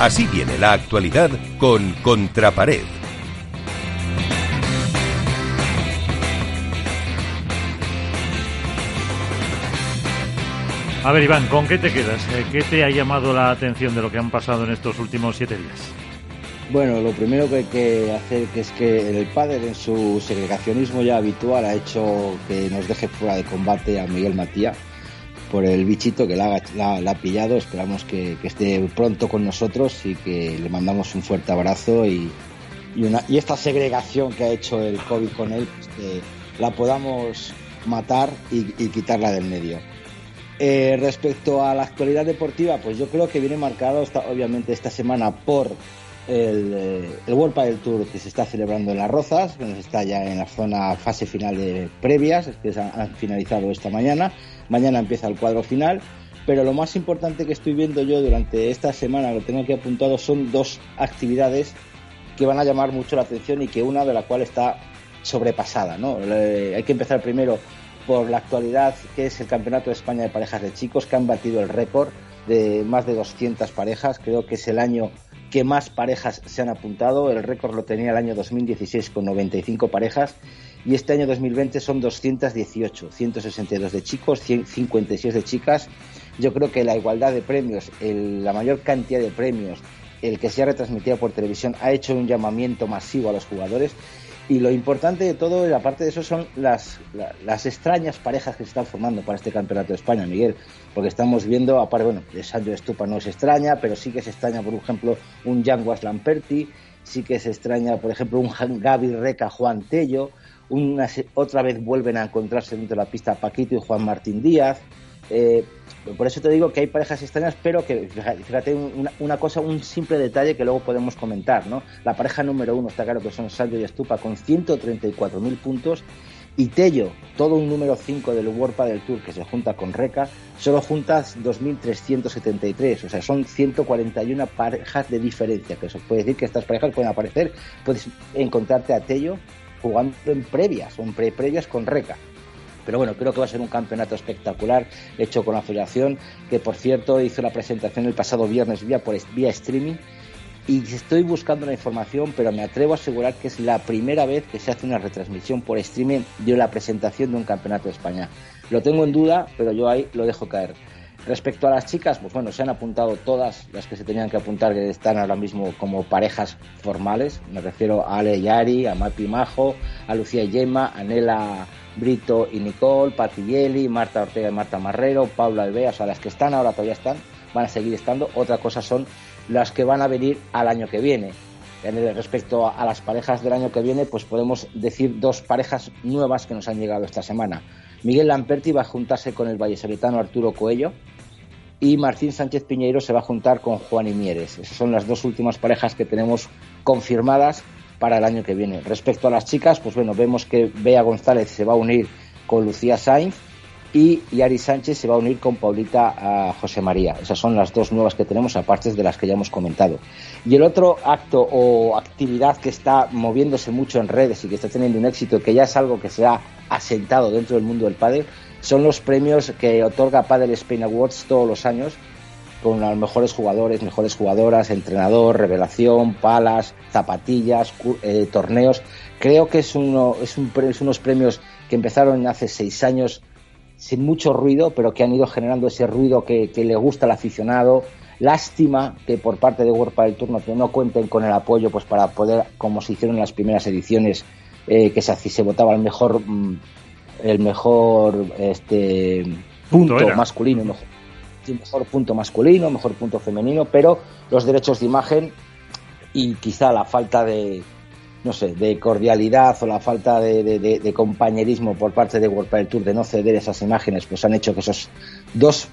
Así viene la actualidad con Contrapared. A ver, Iván, ¿con qué te quedas? Eh, ¿Qué te ha llamado la atención de lo que han pasado en estos últimos siete días? Bueno, lo primero que hay que hacer que es que el padre en su segregacionismo ya habitual ha hecho que nos deje fuera de combate a Miguel Matías por el bichito que la, ha pillado. Esperamos que, esté pronto con nosotros y que le mandamos un fuerte abrazo y, esta segregación que ha hecho el COVID con él, pues la podamos matar y quitarla del medio. Eh, respecto a la actualidad deportiva, pues yo creo que viene marcado obviamente esta semana por el, eh, el World Padel Tour que se está celebrando en Las Rozas, que está ya en la zona fase final de previas, que han finalizado esta mañana. Mañana empieza el cuadro final. Pero lo más importante que estoy viendo yo durante esta semana, lo tengo aquí apuntado, son dos actividades que van a llamar mucho la atención y que una de la cual está sobrepasada. hay que empezar primero por la actualidad que es el Campeonato de España de Parejas de Chicos, que han batido el récord de más de 200 parejas. Creo que es el año que más parejas se han apuntado. El récord lo tenía el año 2016 con 95 parejas y este año 2020 son 218, 162 de chicos, 156 de chicas. Yo creo que la igualdad de premios, la mayor cantidad de premios, el que se ha retransmitido por televisión ha hecho un llamamiento masivo a los jugadores y lo importante de todo, y aparte de eso, son las, las extrañas parejas que se están formando para este campeonato de España, Miguel. Porque estamos viendo, aparte, bueno, de Sancho Estupa no es extraña, pero sí que se extraña, por ejemplo, un Jan Lamperti, sí que se extraña, por ejemplo, un Gaby Reca Juan Tello, una, otra vez vuelven a encontrarse dentro de la pista Paquito y Juan Martín Díaz. Eh, por eso te digo que hay parejas extrañas, pero que, fíjate, una, cosa, un simple detalle que luego podemos comentar, ¿no? La pareja número uno está claro que son Sancho y Estupa con 134.000 puntos y Tello, todo un número 5 del World del Tour que se junta con Reca, solo juntas 2.373, o sea, son 141 parejas de diferencia, que eso puede decir que estas parejas pueden aparecer, puedes encontrarte a Tello jugando en previas o en pre-previas con Reca. Pero bueno, creo que va a ser un campeonato espectacular hecho con la federación, que por cierto hizo la presentación el pasado viernes vía, por, vía streaming. Y estoy buscando la información, pero me atrevo a asegurar que es la primera vez que se hace una retransmisión por streaming de la presentación de un campeonato de España. Lo tengo en duda, pero yo ahí lo dejo caer. Respecto a las chicas, pues bueno, se han apuntado todas las que se tenían que apuntar, que están ahora mismo como parejas formales. Me refiero a Ale y Ari, a Mapi Majo, a Lucía y Gemma, a Nela Brito y Nicole, Pati Marta Ortega y Marta Marrero, Paula Alvea, o sea, las que están ahora todavía están, van a seguir estando. Otra cosa son las que van a venir al año que viene. Respecto a las parejas del año que viene, pues podemos decir dos parejas nuevas que nos han llegado esta semana. Miguel Lamperti va a juntarse con el vallesoletano Arturo Coello y Martín Sánchez Piñeiro se va a juntar con Juan y Mieres. Esas son las dos últimas parejas que tenemos confirmadas para el año que viene. Respecto a las chicas, pues bueno, vemos que Bea González se va a unir con Lucía Sainz y Yari Sánchez se va a unir con Paulita a José María. Esas son las dos nuevas que tenemos, aparte de las que ya hemos comentado. Y el otro acto o actividad que está moviéndose mucho en redes y que está teniendo un éxito, que ya es algo que se ha asentado dentro del mundo del pádel, son los premios que otorga Padel Spain Awards todos los años con los mejores jugadores, mejores jugadoras, entrenador, revelación, palas, zapatillas, eh, torneos. Creo que es, uno, es, un, es unos premios que empezaron hace seis años sin mucho ruido, pero que han ido generando ese ruido que, le gusta al aficionado. Lástima que por parte de World del Turno no cuenten con el apoyo pues para poder, como se hicieron en las primeras ediciones, eh, que se, se votaba el mejor, mm, el mejor este, punto masculino, mejor, mejor punto masculino, mejor punto femenino, pero los derechos de imagen y quizá la falta de, no sé, de cordialidad o la falta de, compañerismo por parte de World del Tour de no ceder esas imágenes, pues han hecho que esos dos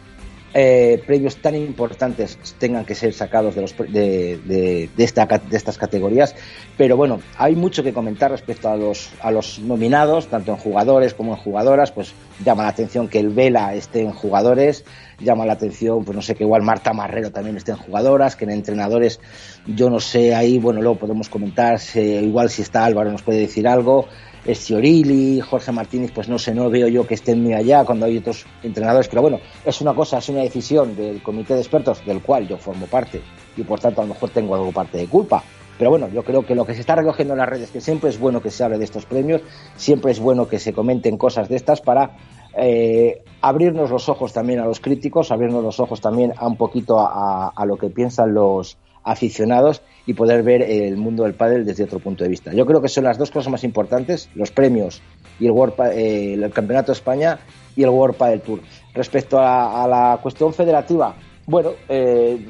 eh, premios tan importantes tengan que ser sacados de, los, de, esta, de estas categorías. Pero bueno, hay mucho que comentar respecto a los, a los nominados, tanto en jugadores como en jugadoras. Pues llama la atención que el Vela esté en jugadores, llama la atención, pues no sé, que igual Marta Marrero también esté en jugadoras, que en entrenadores, yo no sé, ahí, bueno, luego podemos comentar, igual si está Álvaro nos puede decir algo. Esciorili, Jorge Martínez, pues no sé, no veo yo que estén muy allá cuando hay otros entrenadores, pero bueno, es una cosa, es una decisión del comité de expertos del cual yo formo parte y por tanto a lo mejor tengo algo parte de culpa. Pero bueno, yo creo que lo que se está recogiendo en las redes, que siempre es bueno que se hable de estos premios, siempre es bueno que se comenten cosas de estas para eh, abrirnos los ojos también a los críticos, abrirnos los ojos también a un poquito a, lo que piensan los aficionados y poder ver el mundo del pádel desde otro punto de vista. Yo creo que son las dos cosas más importantes, los premios y el, World, eh, el Campeonato de España y el World Padel Tour. Respecto a, la cuestión federativa, bueno, eh,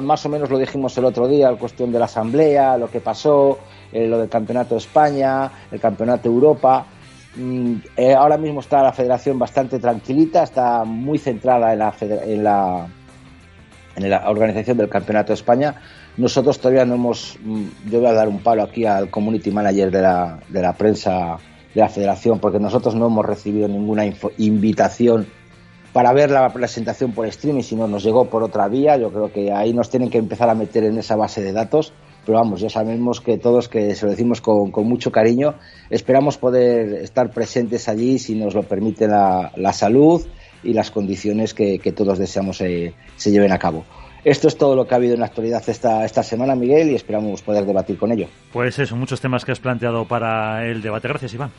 más o menos lo dijimos el otro día, la cuestión de la asamblea, lo que pasó, lo del Campeonato de España, el Campeonato de Europa. Mm, eh, ahora mismo está la federación bastante tranquilita, está muy centrada en la, en la, en la organización del Campeonato de España. Nosotros todavía no hemos, mm, yo voy a dar un palo aquí al community manager de la, de la prensa de la federación, porque nosotros no hemos recibido ninguna invitación para ver la presentación por streaming, sino nos llegó por otra vía. Yo creo que ahí nos tienen que empezar a meter en esa base de datos pero vamos, ya sabemos que todos, que se lo decimos con, mucho cariño, esperamos poder estar presentes allí si nos lo permite la, salud y las condiciones que, todos deseamos se, se lleven a cabo. Esto es todo lo que ha habido en la actualidad esta, esta semana, Miguel, y esperamos poder debatir con ello. Pues eso, muchos temas que has planteado para el debate. Gracias, Iván.